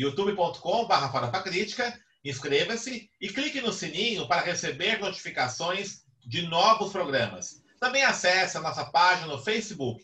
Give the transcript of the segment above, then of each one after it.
youtube.com.br Crítica, inscreva-se e clique no sininho para receber notificações de novos programas. Também acesse a nossa página no Facebook,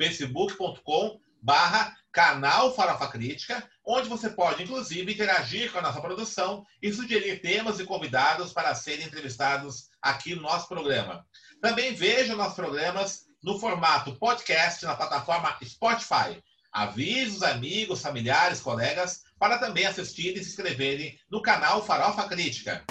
facebook.com barra canal Farofa Crítica, onde você pode, inclusive, interagir com a nossa produção e sugerir temas e convidados para serem entrevistados aqui no nosso programa. Também veja nossos programas no formato podcast na plataforma Spotify. Avise os amigos, familiares, colegas para também assistir e se inscreverem no canal Farofa Crítica.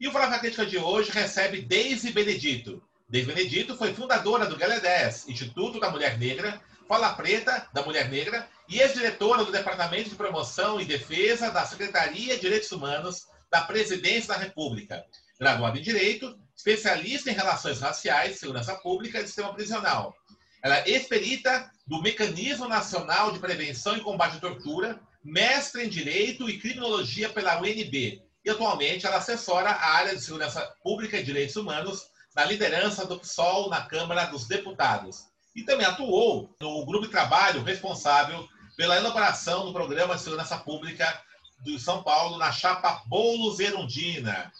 E o Farofa Crítica de hoje recebe Deise Benedito. Deise Benedito foi fundadora do GALE10, Instituto da Mulher Negra, Fala Preta da Mulher Negra e ex-diretora do Departamento de Promoção e Defesa da Secretaria de Direitos Humanos da Presidência da República graduada em Direito, especialista em Relações Raciais, Segurança Pública e Sistema Prisional. Ela é experita do Mecanismo Nacional de Prevenção e Combate à Tortura, mestre em Direito e Criminologia pela UNB. E atualmente ela assessora a área de Segurança Pública e Direitos Humanos na liderança do PSOL na Câmara dos Deputados. E também atuou no grupo de trabalho responsável pela elaboração do Programa de Segurança Pública do São Paulo na chapa Boulos Erundina.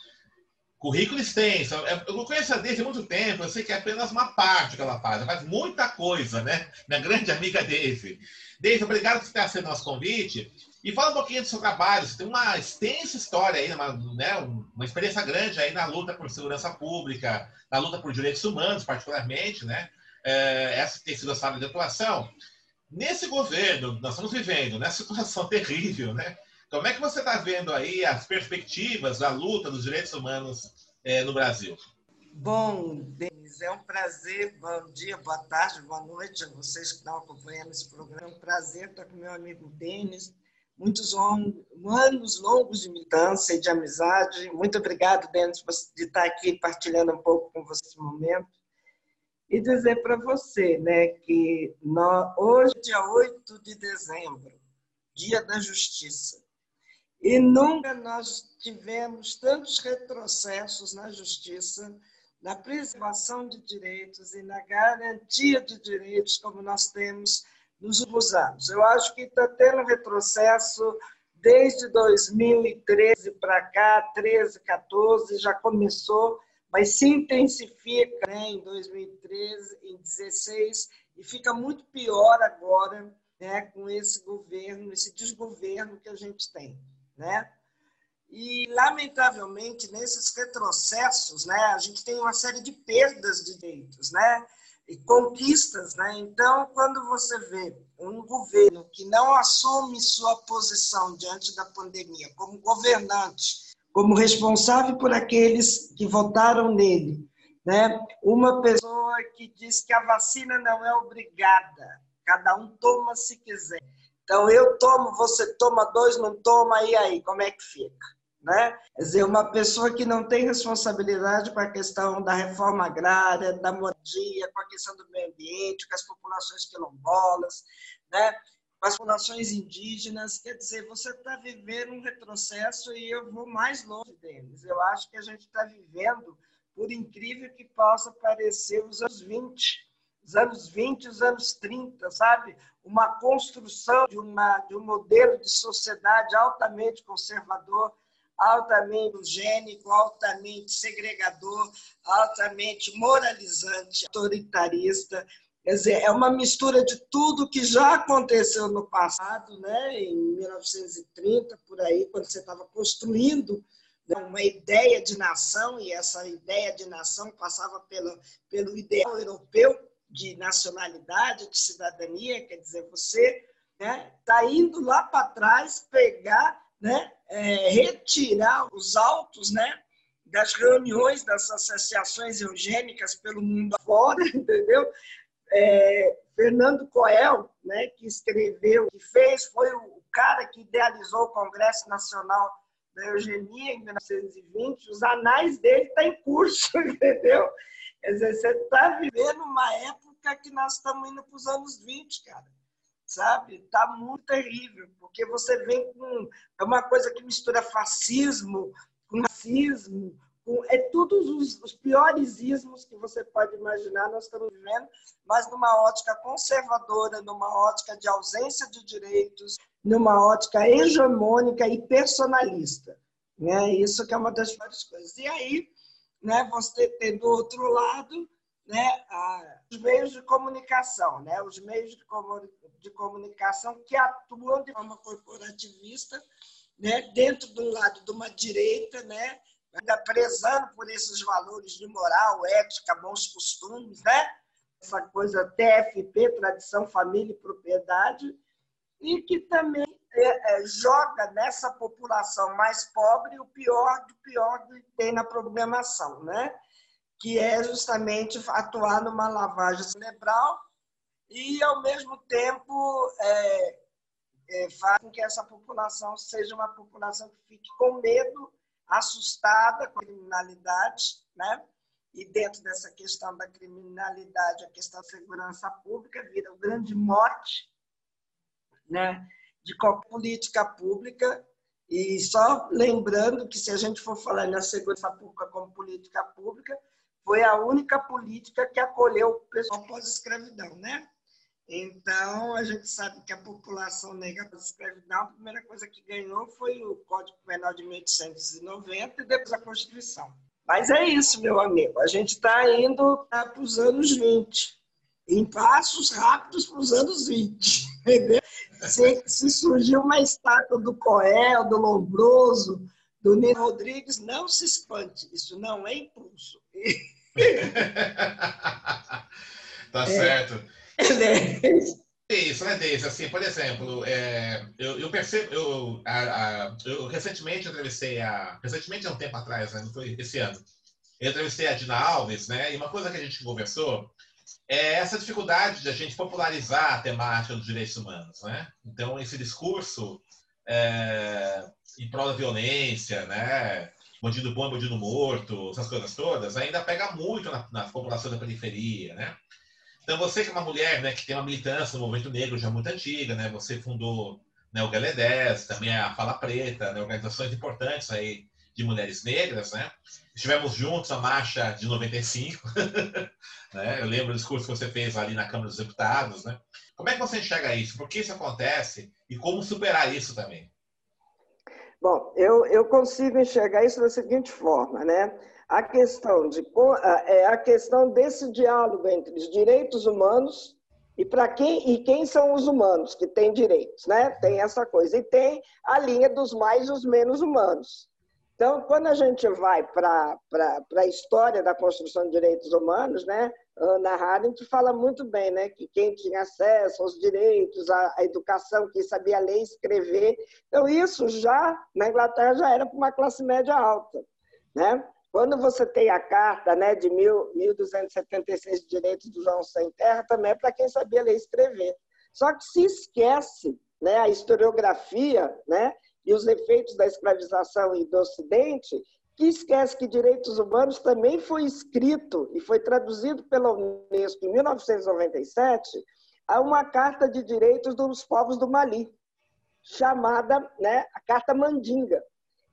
Currículo extenso. Eu conheço a Deise há muito tempo, eu sei que é apenas uma parte que ela faz, ela faz muita coisa, né? Minha grande amiga Deise. Deise, obrigado por ter aceito nosso convite. E fala um pouquinho do seu trabalho. Você tem uma extensa história aí, uma, né, uma experiência grande aí na luta por segurança pública, na luta por direitos humanos, particularmente, né? É, essa tem sido a sala de atuação. Nesse governo, nós estamos vivendo nessa situação terrível, né? Como é que você está vendo aí as perspectivas da luta dos direitos humanos é, no Brasil? Bom, Denis, é um prazer. Bom dia, boa tarde, boa noite a vocês que estão acompanhando esse programa. É um prazer estar com meu amigo Denis. Muitos anos longos de militância e de amizade. Muito obrigado, Denis, de estar aqui partilhando um pouco com você esse momento. E dizer para você né, que nós, hoje, dia 8 de dezembro, Dia da Justiça, e nunca nós tivemos tantos retrocessos na justiça, na preservação de direitos e na garantia de direitos como nós temos nos últimos anos. Eu acho que está tendo retrocesso desde 2013 para cá, 13, 14, já começou, mas se intensifica né, em 2013, em 16, e fica muito pior agora né, com esse governo, esse desgoverno que a gente tem né? E, lamentavelmente, nesses retrocessos, né, a gente tem uma série de perdas de direitos, né? E conquistas, né? Então, quando você vê um governo que não assume sua posição diante da pandemia como governante, como responsável por aqueles que votaram nele, né? Uma pessoa que diz que a vacina não é obrigada, cada um toma se quiser. Então, eu tomo, você toma dois, não toma, e aí, como é que fica? Né? Quer dizer, uma pessoa que não tem responsabilidade com a questão da reforma agrária, da moradia, com a questão do meio ambiente, com as populações quilombolas, né? com as populações indígenas, quer dizer, você está vivendo um retrocesso e eu vou mais longe deles. Eu acho que a gente está vivendo, por incrível que possa parecer, os anos 20, os anos 20, os anos 30, sabe? Uma construção de, uma, de um modelo de sociedade altamente conservador, altamente eugênico, altamente segregador, altamente moralizante, autoritarista. Quer dizer, é uma mistura de tudo que já aconteceu no passado, né? em 1930, por aí, quando você estava construindo né, uma ideia de nação, e essa ideia de nação passava pelo, pelo ideal europeu, de nacionalidade, de cidadania, quer dizer, você está né, tá indo lá para trás pegar, né, é, retirar os autos né, das reuniões das associações eugênicas pelo mundo afora, entendeu? É, Fernando Coel, né, que escreveu, que fez, foi o cara que idealizou o Congresso Nacional da Eugenia em 1920. Os anais dele estão tá em curso, entendeu? Quer dizer, você está vivendo uma época que nós estamos indo para os anos 20, cara. Sabe? Está muito terrível, porque você vem com. É uma coisa que mistura fascismo com racismo, com, é todos os, os piores ismos que você pode imaginar, nós estamos vivendo, mas numa ótica conservadora, numa ótica de ausência de direitos, numa ótica hegemônica e personalista. Né? Isso que é uma das piores coisas. E aí, né, você tem do outro lado né, a, os meios de comunicação, né, os meios de, de comunicação que atuam de forma corporativista né, dentro do lado de uma direita, né, ainda prezando por esses valores de moral, ética, bons costumes, né? essa coisa TFP, tradição, família e propriedade, e que também é, é, joga nessa população mais pobre o pior do pior que tem na programação, né? Que é justamente atuar numa lavagem cerebral e, ao mesmo tempo, é, é, faz com que essa população seja uma população que fique com medo, assustada com a criminalidade, né? E dentro dessa questão da criminalidade, a questão da segurança pública vira o grande morte, né? De qualquer política pública. E só lembrando que se a gente for falar na segurança pública como política pública, foi a única política que acolheu o pessoal pós-escravidão, né? Então, a gente sabe que a população negra pós-escravidão, a primeira coisa que ganhou foi o Código Penal de 1890 e depois a Constituição. Mas é isso, meu amigo. A gente está indo para os anos 20, em passos rápidos para os anos 20. Entendeu? Se, se surgiu uma estátua do Coel, do Lombroso, do Nino Rodrigues, não se espante. Isso não é impulso. tá é. certo. É isso, né, Deise? Assim, por exemplo, é, eu, eu, percebo, eu, a, a, eu recentemente entrevistei a, recentemente há um tempo atrás, né, não foi esse ano, eu entrevistei a Dina Alves, né, e uma coisa que a gente conversou é essa dificuldade de a gente popularizar a temática dos direitos humanos, né? Então, esse discurso é, em prol da violência, né, bandido bom, bandido morto, essas coisas todas, ainda pega muito na, na população da periferia, né? Então, você que é uma mulher né, que tem uma militância no movimento negro já muito antiga, né, você fundou né, o Galé 10, também a Fala Preta, né, organizações importantes aí de mulheres negras. Né? Estivemos juntos a marcha de 95. né? Eu lembro do discurso que você fez ali na Câmara dos Deputados. Né? Como é que você enxerga isso? Por que isso acontece? E como superar isso também? Bom, eu, eu consigo enxergar isso da seguinte forma, né? a questão, de, é a questão desse diálogo entre os direitos humanos e para quem e quem são os humanos que têm direitos, né? Tem essa coisa e tem a linha dos mais e os menos humanos. Então, quando a gente vai para a história da construção de direitos humanos, né? Ana Arendt fala muito bem, né? Que quem tinha acesso aos direitos, à, à educação, quem sabia ler e escrever. Então, isso já, na Inglaterra, já era para uma classe média alta, né? Quando você tem a carta né, de 1276 de direitos do João Sem Terra, também é para quem sabia ler e escrever. Só que se esquece né, a historiografia né, e os efeitos da escravização e do Ocidente, que esquece que direitos humanos também foi escrito e foi traduzido pela Unesco em 1997 a uma Carta de Direitos dos Povos do Mali, chamada né, a Carta Mandinga.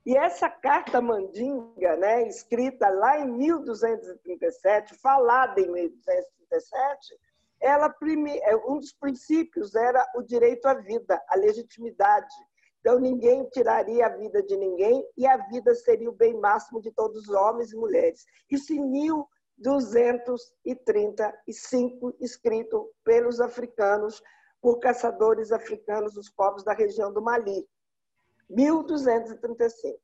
E essa carta mandinga, né, escrita lá em 1237, falada em 1237, ela é, um dos princípios era o direito à vida, a legitimidade. Então ninguém tiraria a vida de ninguém e a vida seria o bem máximo de todos os homens e mulheres. Isso em 1235, escrito pelos africanos, por caçadores africanos, os povos da região do Mali. 1235.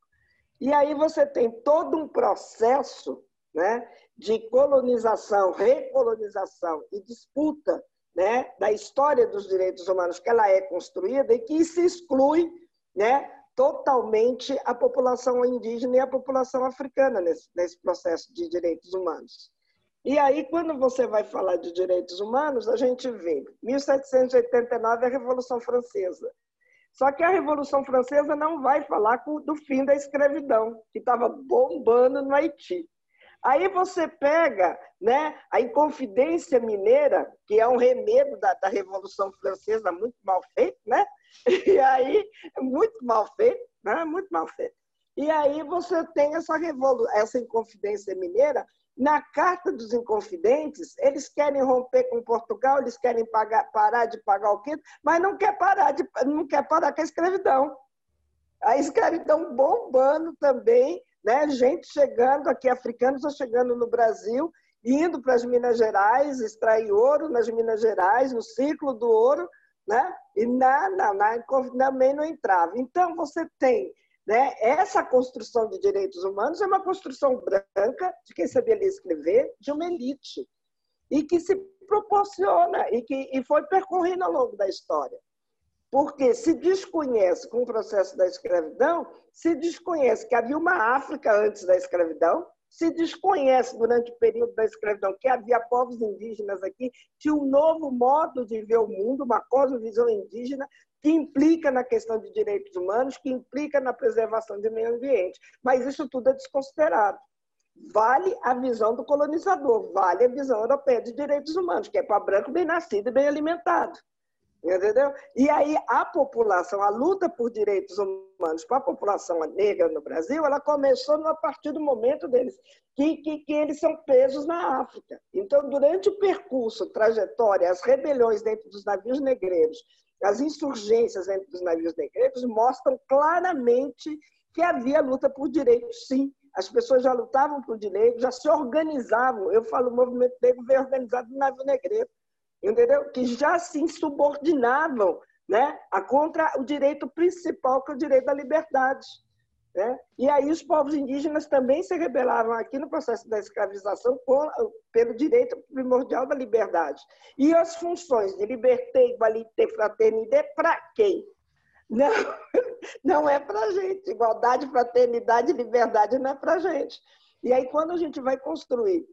E aí você tem todo um processo né, de colonização, recolonização e disputa né, da história dos direitos humanos que ela é construída e que se exclui né, totalmente a população indígena e a população africana nesse, nesse processo de direitos humanos. E aí, quando você vai falar de direitos humanos, a gente vê 1789 a Revolução Francesa. Só que a Revolução Francesa não vai falar do fim da escravidão, que estava bombando no Haiti. Aí você pega né, a Inconfidência Mineira, que é um remedo da, da Revolução Francesa, muito mal feito, né? E aí, muito mal feito, né? Muito mal feito. E aí você tem essa, revolu essa Inconfidência Mineira, na Carta dos Inconfidentes, eles querem romper com Portugal, eles querem pagar, parar de pagar o quinto, mas não quer parar, de, não quer parar com a escravidão. A escravidão bombando também, né? gente chegando aqui, africanos chegando no Brasil, indo para as Minas Gerais, extrair ouro nas Minas Gerais, no ciclo do ouro, né? e na, na, na também não entrava. Então, você tem né? Essa construção de direitos humanos é uma construção branca, de quem sabia ler e escrever, de uma elite, e que se proporciona e que e foi percorrendo ao longo da história. Porque se desconhece com o processo da escravidão, se desconhece que havia uma África antes da escravidão, se desconhece durante o período da escravidão que havia povos indígenas aqui, tinha um novo modo de ver o mundo, uma cosmovisão indígena, que implica na questão de direitos humanos, que implica na preservação do meio ambiente. Mas isso tudo é desconsiderado. Vale a visão do colonizador, vale a visão europeia de direitos humanos, que é para branco bem nascido e bem alimentado. Entendeu? E aí a população, a luta por direitos humanos para a população negra no Brasil, ela começou a partir do momento deles, que, que, que eles são presos na África. Então, durante o percurso, trajetória, as rebeliões dentro dos navios negreiros, as insurgências entre os navios negreiros mostram claramente que havia luta por direitos, sim. As pessoas já lutavam por direitos, já se organizavam. Eu falo, o movimento negro veio organizado no navio negreiro, entendeu? Que já se insubordinavam né, a contra o direito principal, que é o direito da liberdade. Né? E aí os povos indígenas também se rebelaram aqui no processo da escravização pelo direito primordial da liberdade. E as funções de liberté, igualité, fraternidade, para quem? Não, não é para gente. Igualdade, fraternidade, liberdade não é para gente. E aí, quando a gente vai construir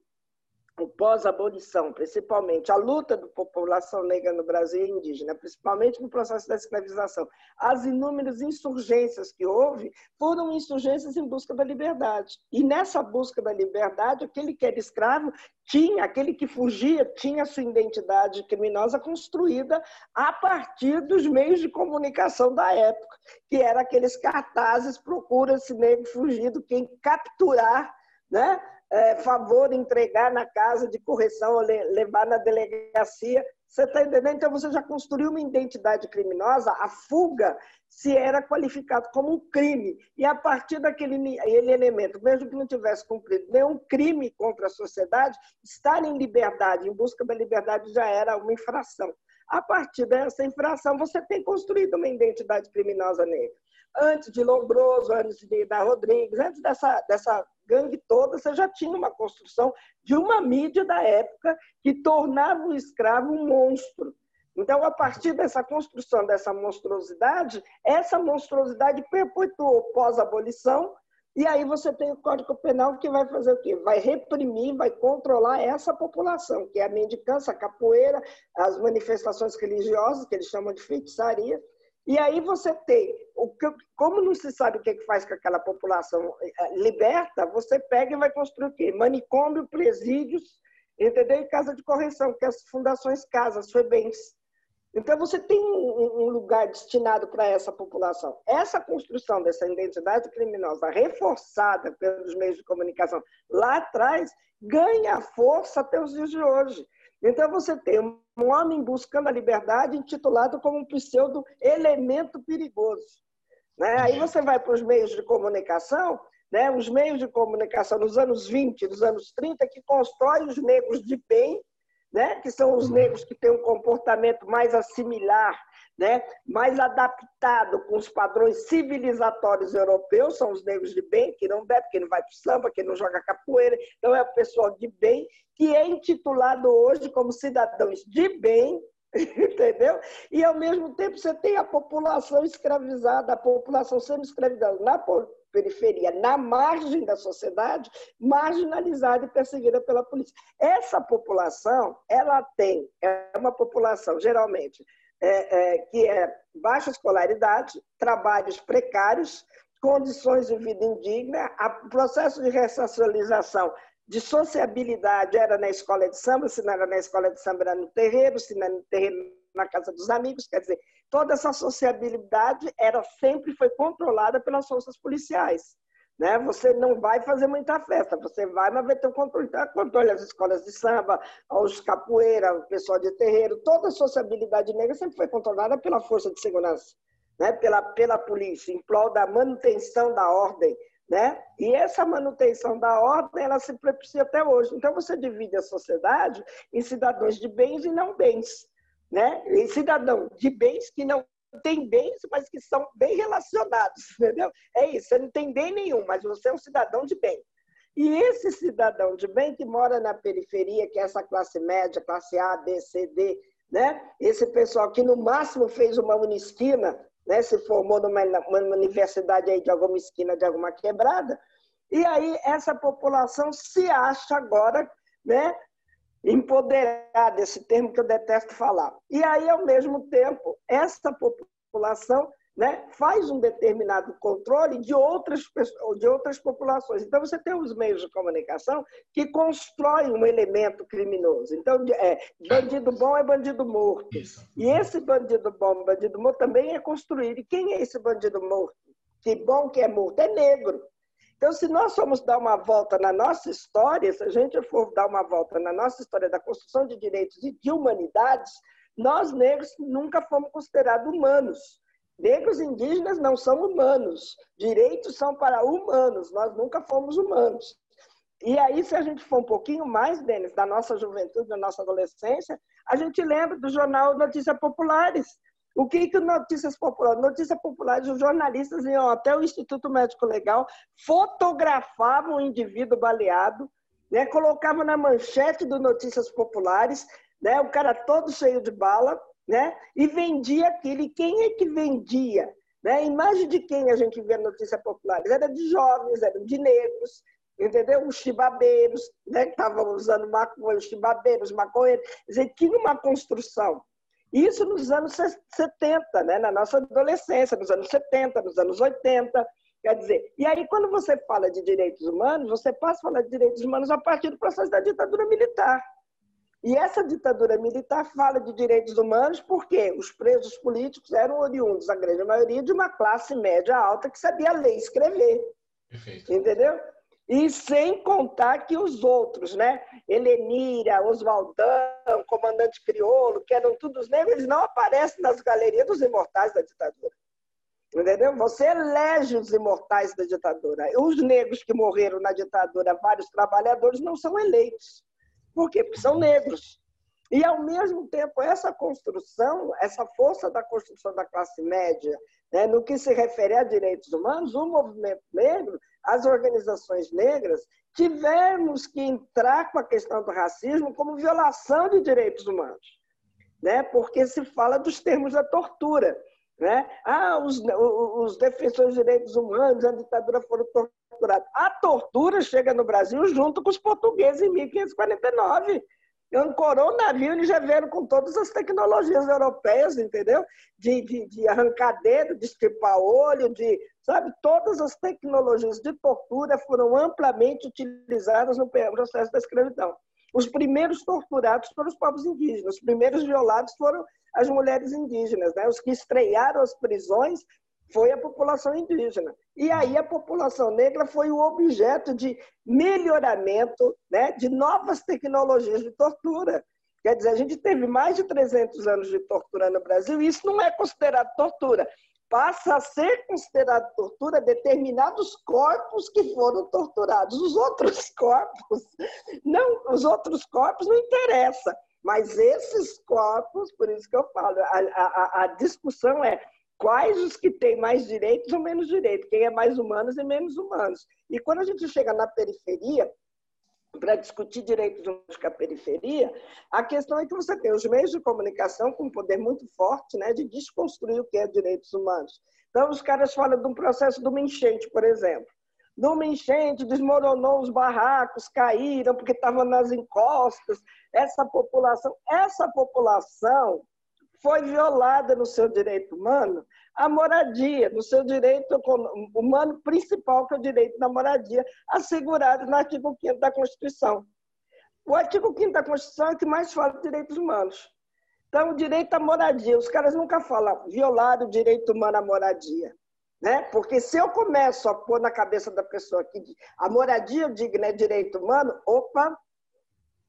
o pós-abolição, principalmente a luta da população negra no Brasil e indígena, principalmente no processo da escravização, as inúmeras insurgências que houve foram insurgências em busca da liberdade. E nessa busca da liberdade, aquele que era escravo tinha, aquele que fugia, tinha sua identidade criminosa construída a partir dos meios de comunicação da época, que eram aqueles cartazes procura-se negro fugido, quem capturar, né? É, favor entregar na casa de correção ou levar na delegacia. Você está entendendo? Então você já construiu uma identidade criminosa, a fuga se era qualificado como um crime. E a partir daquele elemento, mesmo que não tivesse cumprido nenhum crime contra a sociedade, estar em liberdade, em busca da liberdade, já era uma infração. A partir dessa infração, você tem construído uma identidade criminosa negra. Antes de Lombroso, antes de da Rodrigues, antes dessa, dessa gangue toda, você já tinha uma construção de uma mídia da época que tornava o escravo um monstro. Então, a partir dessa construção, dessa monstruosidade, essa monstruosidade perpetuou pós-abolição, e aí você tem o Código Penal que vai fazer o quê? Vai reprimir, vai controlar essa população, que é a mendicância, a capoeira, as manifestações religiosas, que eles chamam de feitiçaria, e aí você tem, como não se sabe o que faz com aquela população eh, liberta, você pega e vai construir o quê? Manicômio, presídios, entendeu? E casa de correção, que é as fundações casas, FEBENs. Então você tem um lugar destinado para essa população. Essa construção dessa identidade criminosa reforçada pelos meios de comunicação lá atrás ganha força até os dias de hoje. Então você tem um homem buscando a liberdade intitulado como um pseudo elemento perigoso. Né? Aí você vai para os meios de comunicação, né? os meios de comunicação nos anos 20, nos anos 30, que constroem os negros de bem, né? que são os negros que têm um comportamento mais assimilar né, mais adaptado com os padrões civilizatórios europeus, são os negros de bem, que não bebe, que não vai para o samba, que não joga capoeira, então é o pessoal de bem, que é intitulado hoje como cidadãos de bem, entendeu? E, ao mesmo tempo, você tem a população escravizada, a população semi-escravizada na periferia, na margem da sociedade, marginalizada e perseguida pela polícia. Essa população, ela tem, é uma população, geralmente, é, é, que é baixa escolaridade, trabalhos precários, condições de vida indigna, o processo de ressocialização de sociabilidade era na escola de samba, se não era na escola de samba era no terreiro, se não era no terreiro na casa dos amigos, quer dizer, toda essa sociabilidade era sempre foi controlada pelas forças policiais. Né? Você não vai fazer muita festa, você vai, mas vai ter o controle, tá? controle as escolas de samba, os capoeira, o pessoal de terreiro, toda a sociabilidade negra sempre foi controlada pela força de segurança, né? pela, pela polícia, em prol da manutenção da ordem, né? E essa manutenção da ordem, ela se propicia até hoje. Então, você divide a sociedade em cidadãos de bens e não bens. Né? Em cidadão de bens que não tem bens, mas que são bem relacionados. Entendeu? É isso, você não tem bem nenhum, mas você é um cidadão de bem. E esse cidadão de bem que mora na periferia, que é essa classe média, classe A, B, C, D, né? esse pessoal que no máximo fez uma unisquina, né, se formou numa, numa universidade aí de alguma esquina, de alguma quebrada, e aí essa população se acha agora né, empoderada, esse termo que eu detesto falar. E aí, ao mesmo tempo, essa população né, faz um determinado controle de outras, de outras populações. Então, você tem os meios de comunicação que constroem um elemento criminoso. Então, é, bandido bom é bandido morto. E esse bandido bom, bandido morto, também é construído. E quem é esse bandido morto? Que bom que é morto? É negro. Então, se nós formos dar uma volta na nossa história, se a gente for dar uma volta na nossa história da construção de direitos e de humanidades, nós negros nunca fomos considerados humanos. Negros indígenas não são humanos. Direitos são para humanos. Nós nunca fomos humanos. E aí, se a gente for um pouquinho mais, Denis, da nossa juventude, da nossa adolescência, a gente lembra do jornal Notícias Populares. O que que Notícias Populares? Notícias Populares, os jornalistas iam até o Instituto Médico Legal, fotografavam o indivíduo baleado, né, colocavam na manchete do Notícias Populares, né, o cara todo cheio de bala, né? E vendia aquilo. E quem é que vendia? Né? Imagem de quem a gente vê notícia popular? Era de jovens, eram de negros, entendeu? Os chibabeiros, né? que estavam usando maconha, os chibabeiros, maconheiros. Quer dizer, tinha uma construção. Isso nos anos 70, né? na nossa adolescência, nos anos 70, nos anos 80. Quer dizer, e aí quando você fala de direitos humanos, você passa a falar de direitos humanos a partir do processo da ditadura militar. E essa ditadura militar fala de direitos humanos porque os presos políticos eram oriundos, a grande maioria, de uma classe média alta que sabia ler e escrever. Perfeito. Entendeu? E sem contar que os outros, né? Helenira, Oswaldão, comandante crioulo, que eram todos negros, eles não aparecem nas galerias dos imortais da ditadura. Entendeu? Você elege os imortais da ditadura. Os negros que morreram na ditadura, vários trabalhadores, não são eleitos. Por quê? Porque são negros. E, ao mesmo tempo, essa construção, essa força da construção da classe média, né, no que se refere a direitos humanos, o movimento negro, as organizações negras, tivemos que entrar com a questão do racismo como violação de direitos humanos, né, porque se fala dos termos da tortura. Né? Ah, os, os defensores de direitos humanos, a ditadura foram torturado. A tortura chega no Brasil junto com os portugueses em 1549. Ancorou o navio, eles já vieram com todas as tecnologias europeias, entendeu? De, de, de arrancar dedo, de estripar olho, de, sabe? Todas as tecnologias de tortura foram amplamente utilizadas no processo da escravidão. Os primeiros torturados foram os povos indígenas, os primeiros violados foram as mulheres indígenas, né? Os que estrearam as prisões foi a população indígena. E aí a população negra foi o objeto de melhoramento né, de novas tecnologias de tortura. Quer dizer, a gente teve mais de 300 anos de tortura no Brasil e isso não é considerado tortura. Passa a ser considerado tortura determinados corpos que foram torturados. Os outros corpos, não, os outros corpos não interessa. Mas esses corpos, por isso que eu falo, a, a, a discussão é quais os que têm mais direitos ou menos direitos, quem é mais humanos e menos humanos. E quando a gente chega na periferia, para discutir direitos humanos com a periferia, a questão é que você tem os meios de comunicação com um poder muito forte né, de desconstruir o que é direitos humanos. Então, os caras falam de um processo de uma enchente, por exemplo. Numa enchente, desmoronou os barracos, caíram porque estavam nas encostas. Essa população, essa população foi violada no seu direito humano a moradia, no seu direito humano principal, que é o direito da moradia, assegurado no artigo 5 da Constituição. O artigo 5 da Constituição é que mais fala de direitos humanos. Então, o direito à moradia, os caras nunca falam violar o direito humano à moradia. Né? Porque se eu começo a pôr na cabeça da pessoa que a moradia digna é direito humano, opa,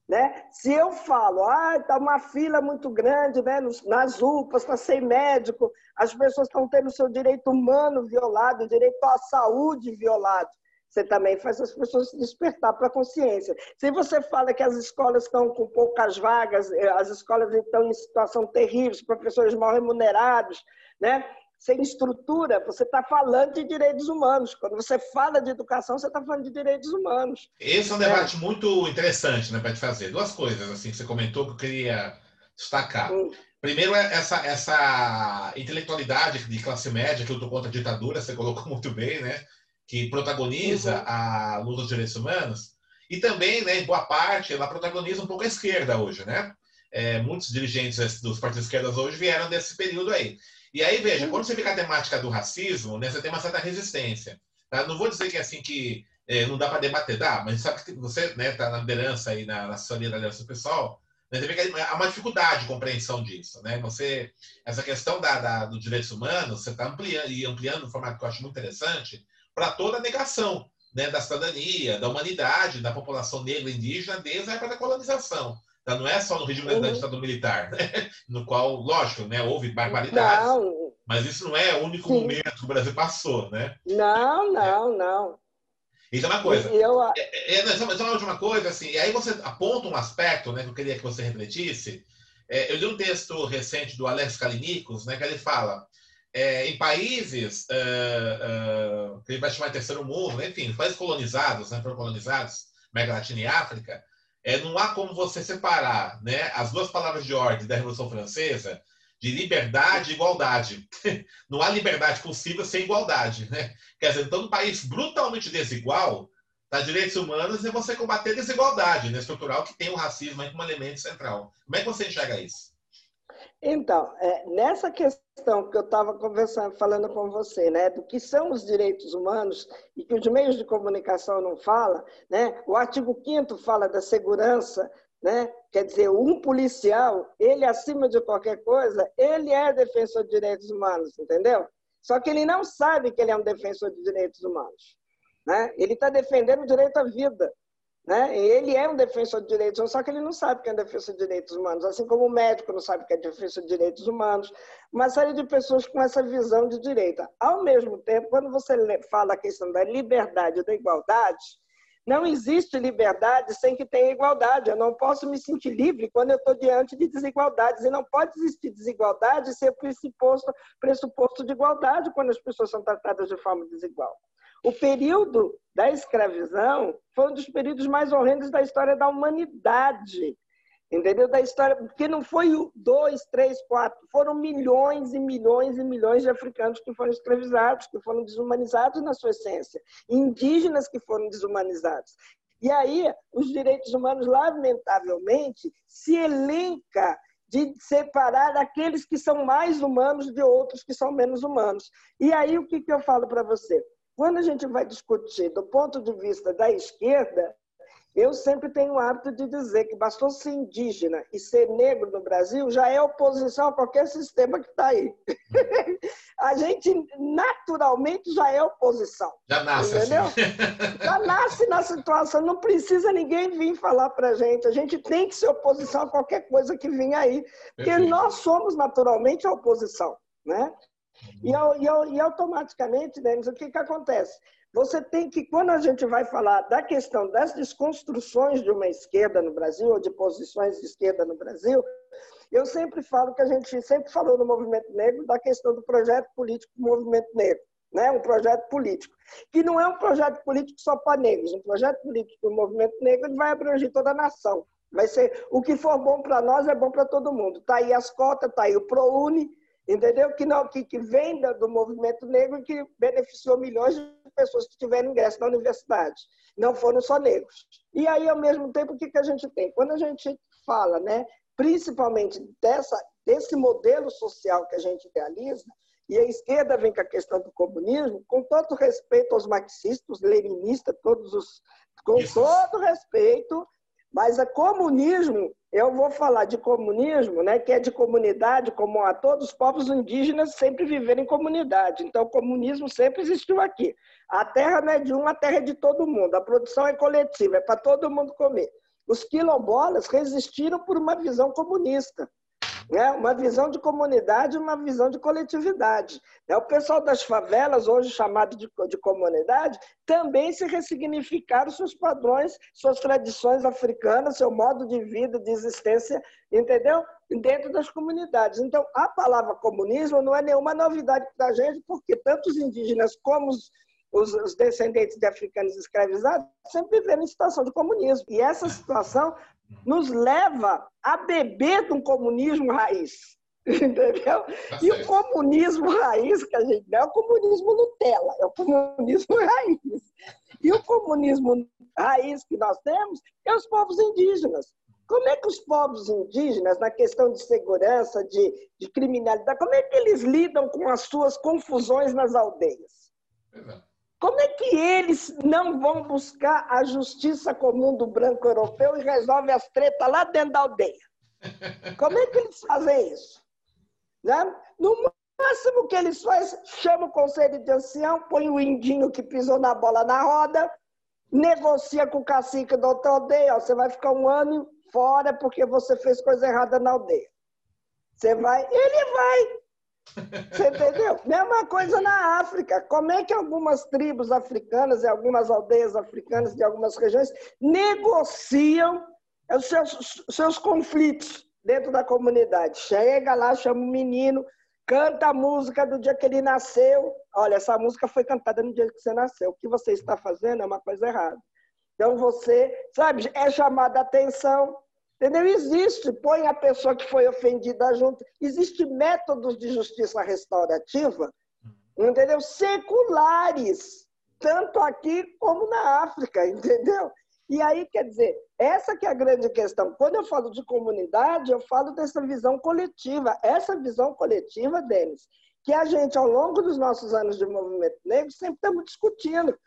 né? Se eu falo, ah, está uma fila muito grande né? nas UPAs para ser médico, as pessoas estão tendo o seu direito humano violado, o direito à saúde violado. Você também faz as pessoas despertar para a consciência. Se você fala que as escolas estão com poucas vagas, eh, as escolas estão em situação terrível, os professores mal remunerados, né? Sem estrutura, você está falando de direitos humanos. Quando você fala de educação, você está falando de direitos humanos. Esse é um debate é. muito interessante né, para te fazer. Duas coisas assim que você comentou que eu queria destacar. Hum. Primeiro, é essa, essa intelectualidade de classe média que lutou contra a ditadura, você colocou muito bem, né? que protagoniza uhum. a luta dos direitos humanos. E também, né, em boa parte, ela protagoniza um pouco a esquerda hoje. Né? É, muitos dirigentes dos partidos esquerdas hoje vieram desse período aí. E aí, veja, quando você fica a temática do racismo, né, você tem uma certa resistência. Tá? Não vou dizer que é assim que é, não dá para debater, dá, mas sabe que você está né, tá na liderança aí, na, na assessoria da liderança pessoal, né, você vê que há uma dificuldade de compreensão disso. Né? Você, essa questão da, da dos direitos humanos, você está ampliando e ampliando um formato que eu acho muito interessante para toda a negação né, da cidadania, da humanidade, da população negra indígena desde a época da colonização. Então, não é só no regime uhum. da ditadura militar, né? no qual, lógico, né, houve barbaridades, não. mas isso não é o único Sim. momento que o Brasil passou, né? Não, não, é. não. Isso é uma coisa. Eu... É, é, é, só uma última coisa, assim, e aí você aponta um aspecto né, que eu queria que você refletisse. É, eu li um texto recente do Alex Kalinikos, né, que ele fala é, em países uh, uh, que ele vai chamar de terceiro mundo, enfim, países colonizados, né, colonizados, América Latina e África, é, não há como você separar né, as duas palavras de ordem da Revolução Francesa de liberdade e igualdade. Não há liberdade possível sem igualdade. Né? Quer dizer, então, num país brutalmente desigual, tá, direitos humanos é você combater a desigualdade né, estrutural que tem o racismo como elemento central. Como é que você enxerga isso? Então, é, nessa questão que eu estava conversando, falando com você, né, do que são os direitos humanos e que os meios de comunicação não falam, né, o artigo 5 fala da segurança, né, quer dizer, um policial, ele acima de qualquer coisa, ele é defensor de direitos humanos, entendeu? Só que ele não sabe que ele é um defensor de direitos humanos. Né? Ele está defendendo o direito à vida. Né? Ele é um defensor de direitos humanos, só que ele não sabe que é um defensor de direitos humanos, assim como o médico não sabe que é defensor de direitos humanos. Uma série de pessoas com essa visão de direita. Ao mesmo tempo, quando você fala a questão da liberdade e da igualdade, não existe liberdade sem que tenha igualdade. Eu não posso me sentir livre quando eu estou diante de desigualdades. E não pode existir desigualdade sem pressuposto, pressuposto de igualdade quando as pessoas são tratadas de forma desigual. O período da escravidão foi um dos períodos mais horrendos da história da humanidade. Entendeu? Da história, porque não foi dois, três, quatro, foram milhões e milhões e milhões de africanos que foram escravizados, que foram desumanizados na sua essência, indígenas que foram desumanizados. E aí, os direitos humanos, lamentavelmente, se elenca de separar aqueles que são mais humanos de outros que são menos humanos. E aí, o que, que eu falo para você? Quando a gente vai discutir do ponto de vista da esquerda, eu sempre tenho o hábito de dizer que bastou ser indígena e ser negro no Brasil já é oposição a qualquer sistema que está aí. a gente naturalmente já é oposição. Já nasce assim. entendeu? Assim. já nasce na situação, não precisa ninguém vir falar para a gente. A gente tem que ser oposição a qualquer coisa que venha aí, porque Perfeito. nós somos naturalmente a oposição. Né? E, e, e automaticamente, Denis, o que, que acontece? Você tem que, quando a gente vai falar da questão das desconstruções de uma esquerda no Brasil, ou de posições de esquerda no Brasil, eu sempre falo que a gente sempre falou no movimento negro da questão do projeto político do movimento negro. né? um projeto político, que não é um projeto político só para negros, um projeto político do movimento negro vai abranger toda a nação. Vai ser o que for bom para nós é bom para todo mundo. Está aí as cotas, está aí o ProUni, entendeu? Que, não, que, que vem do movimento negro e que beneficiou milhões de pessoas que tiveram ingresso na universidade. Não foram só negros. E aí, ao mesmo tempo, o que, que a gente tem? Quando a gente fala, né, principalmente dessa, desse modelo social que a gente realiza, e a esquerda vem com a questão do comunismo, com todo respeito aos marxistas, leninistas, todos os, com Isso. todo respeito, mas o comunismo, eu vou falar de comunismo, né, que é de comunidade, como a todos os povos indígenas sempre viveram em comunidade. Então, o comunismo sempre existiu aqui. A terra não é de um, a terra é de todo mundo. A produção é coletiva, é para todo mundo comer. Os quilombolas resistiram por uma visão comunista né? uma visão de comunidade uma visão de coletividade. Né? O pessoal das favelas, hoje chamado de, de comunidade, também se ressignificaram seus padrões, suas tradições africanas, seu modo de vida, de existência, entendeu? Dentro das comunidades. Então, a palavra comunismo não é nenhuma novidade para a gente, porque tanto os indígenas como os, os, descendentes de africanos escravizados sempre viveram em situação de comunismo. E essa situação nos leva a beber de um comunismo raiz. Entendeu? Tá e o comunismo raiz que a gente não é o comunismo Nutella, é o comunismo raiz. E o comunismo raiz que nós temos é os povos indígenas. Como é que os povos indígenas, na questão de segurança, de, de criminalidade, como é que eles lidam com as suas confusões nas aldeias? Exato. Como é que eles não vão buscar a justiça comum do branco europeu e resolvem as tretas lá dentro da aldeia? Como é que eles fazem isso? Né? No máximo que eles fazem, chama o conselho de ancião, põe o indinho que pisou na bola na roda, negocia com o cacique da outra aldeia, ó, você vai ficar um ano fora porque você fez coisa errada na aldeia. Você vai, ele vai. Você entendeu? Mesma coisa na África. Como é que algumas tribos africanas e algumas aldeias africanas de algumas regiões negociam os seus, seus conflitos dentro da comunidade? Chega lá, chama o menino, canta a música do dia que ele nasceu. Olha, essa música foi cantada no dia que você nasceu. O que você está fazendo é uma coisa errada. Então você, sabe, é chamada a atenção, Entendeu? Existe, põe a pessoa que foi ofendida junto. Existem métodos de justiça restaurativa, entendeu? Seculares, tanto aqui como na África, entendeu? E aí, quer dizer, essa que é a grande questão. Quando eu falo de comunidade, eu falo dessa visão coletiva. Essa visão coletiva, Denis, que a gente, ao longo dos nossos anos de movimento negro, sempre estamos discutindo.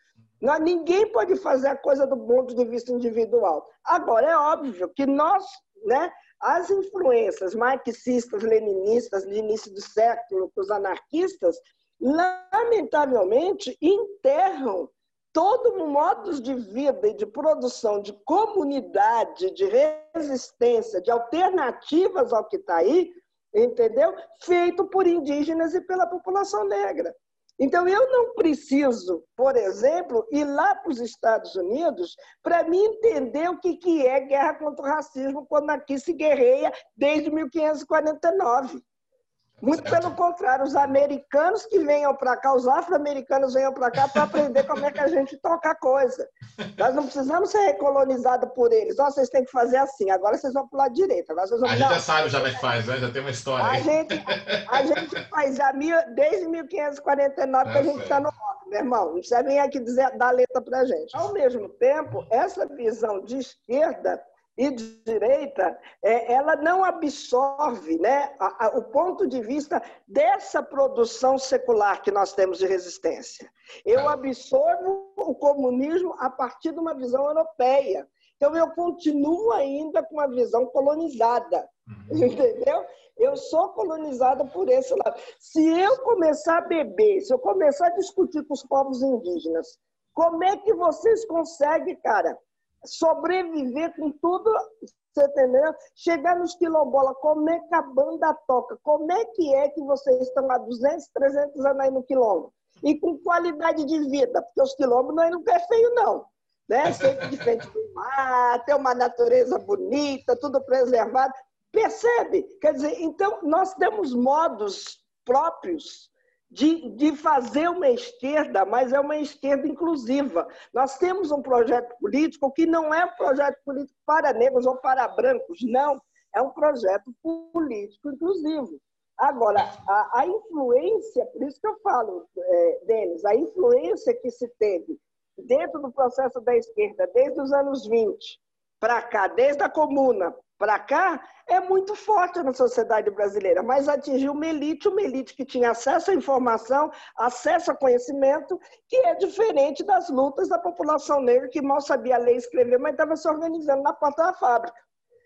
Ninguém pode fazer a coisa do ponto de vista individual. Agora, é óbvio que nós, né, as influências marxistas, leninistas de início do século, os anarquistas, lamentavelmente enterram todo um modo de vida e de produção de comunidade, de resistência, de alternativas ao que está aí, entendeu? Feito por indígenas e pela população negra. Então, eu não preciso, por exemplo, ir lá para os Estados Unidos para me entender o que, que é guerra contra o racismo quando aqui se guerreia desde 1549. Muito pelo contrário, os americanos que venham para cá, os afro-americanos venham para cá para aprender como é que a gente toca a coisa. Nós não precisamos ser recolonizados por eles. Ó, vocês têm que fazer assim, agora vocês vão para o lado direito. Agora vocês vão... A gente já sabe já como é que faz, né? já tem uma história. A gente, a gente faz a mil, desde 1549 é, que a gente está no rock, meu irmão. Não precisa vir aqui dizer, dar letra para a gente. Ao mesmo tempo, essa visão de esquerda e de direita, é, ela não absorve né, a, a, o ponto de vista dessa produção secular que nós temos de resistência. Eu absorvo o comunismo a partir de uma visão europeia. Então, eu continuo ainda com uma visão colonizada, uhum. entendeu? Eu sou colonizada por esse lado. Se eu começar a beber, se eu começar a discutir com os povos indígenas, como é que vocês conseguem, cara, sobreviver com tudo, você entendeu? Chegar nos quilombola, como é que a banda toca? Como é que é que vocês estão há 200, 300 anos aí no quilombo? E com qualidade de vida, porque os quilombos não é, feio, não. Né? Sempre de frente do mar, tem uma natureza bonita, tudo preservado. Percebe? Quer dizer, então, nós temos modos próprios de, de fazer uma esquerda, mas é uma esquerda inclusiva. Nós temos um projeto político que não é um projeto político para negros ou para brancos, não. É um projeto político inclusivo. Agora, a, a influência, por isso que eu falo, é, Denis, a influência que se teve dentro do processo da esquerda, desde os anos 20 para cá, desde a comuna para cá, é muito forte na sociedade brasileira, mas atingiu uma elite, uma elite que tinha acesso à informação, acesso a conhecimento, que é diferente das lutas da população negra, que mal sabia ler e escrever, mas estava se organizando na porta da fábrica.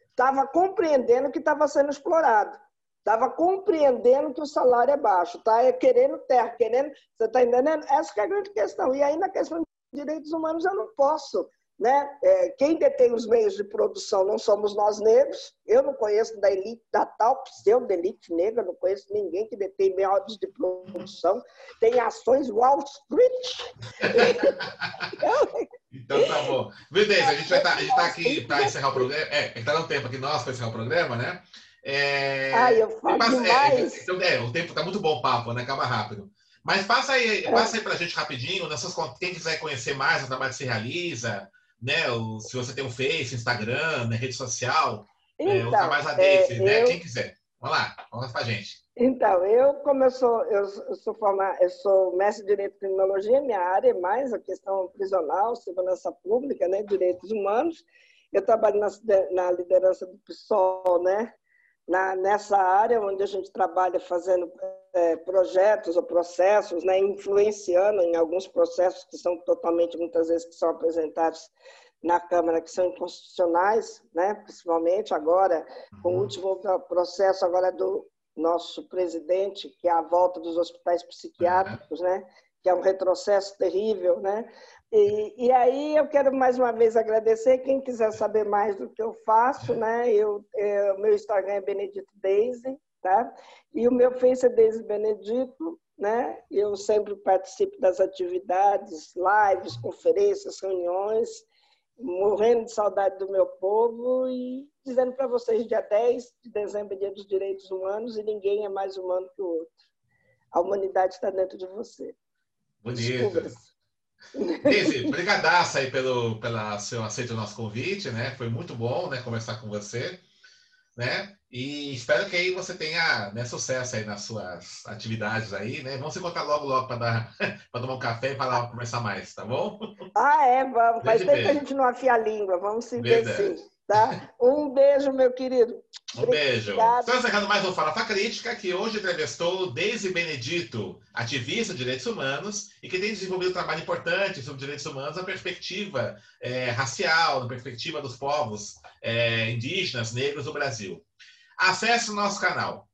Estava compreendendo que estava sendo explorado. Estava compreendendo que o salário é baixo, tá? É querendo terra, querendo. Você está entendendo? Essa é a grande questão. E aí, na questão de direitos humanos, eu não posso né? É, quem detém os meios de produção não somos nós negros. Eu não conheço da elite, da tal pseudo-elite negra, não conheço ninguém que detém meios de produção. Tem ações Wall Street. então tá bom. Beleza, a gente vai estar tá, tá aqui para encerrar o programa. É, está no tempo aqui nós para encerrar o programa, né? É, Ai, eu falo passa, é, então, é, o tempo está muito bom o papo, né? Acaba rápido. Mas passa aí, passa aí para a gente rapidinho, nessas, quem quiser conhecer mais o trabalho que se realiza, né? O, se você tem um Face, Instagram, né, rede social, então, é, o trabalho desse, é, né? Eu... Quem quiser. Vamos lá, vamos para a gente. Então, eu, como eu sou, eu sou formar, eu sou mestre de Direito e Criminologia, minha área é mais a questão prisional, segurança pública, né, direitos humanos. Eu trabalho na, na liderança do PSOL, né, na, nessa área onde a gente trabalha fazendo é, projetos ou processos, né, influenciando em alguns processos que são totalmente, muitas vezes, que são apresentados na Câmara, que são inconstitucionais, né, principalmente agora, com o uhum. último processo agora do nosso presidente, que é a volta dos hospitais psiquiátricos, né, que é um retrocesso terrível, né, e, e, aí eu quero mais uma vez agradecer. Quem quiser saber mais do que eu faço, né? Eu, eu é, meu Instagram é Benedito Daisy, tá? E o meu Face é Daisy Benedito, né? Eu sempre participo das atividades, lives, conferências, reuniões, morrendo de saudade do meu povo e dizendo para vocês, dia 10 de dezembro é dia dos direitos humanos e ninguém é mais humano que o outro. A humanidade está dentro de você. Bonito. Daisy, brigadaça aí pelo pela seu aceito o nosso convite, né? Foi muito bom, né, conversar com você, né? E espero que aí você tenha né, sucesso aí nas suas atividades aí, né? Vamos se encontrar logo, logo para dar para tomar um café e para conversar mais, tá bom? Ah, é, vamos. Faz tempo que a gente não afia a língua, vamos se ver sim. Tá? Um beijo, meu querido. Um beijo. Estamos encerrando mais um Pra Crítica, que hoje entrevistou Deise Benedito, ativista de direitos humanos, e que tem desenvolvido um trabalho importante sobre direitos humanos na perspectiva é, racial, na perspectiva dos povos é, indígenas, negros do Brasil. Acesse o nosso canal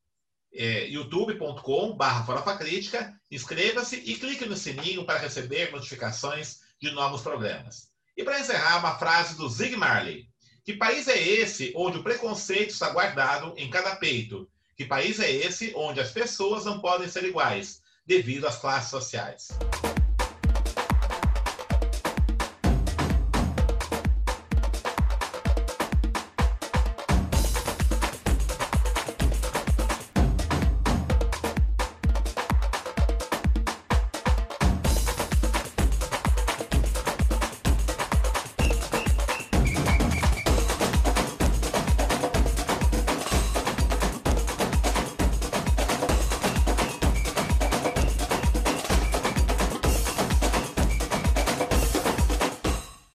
é, youtube.com.br Crítica, inscreva-se e clique no sininho para receber notificações de novos programas. E para encerrar, uma frase do Zig Marley. Que país é esse onde o preconceito está guardado em cada peito? Que país é esse onde as pessoas não podem ser iguais devido às classes sociais?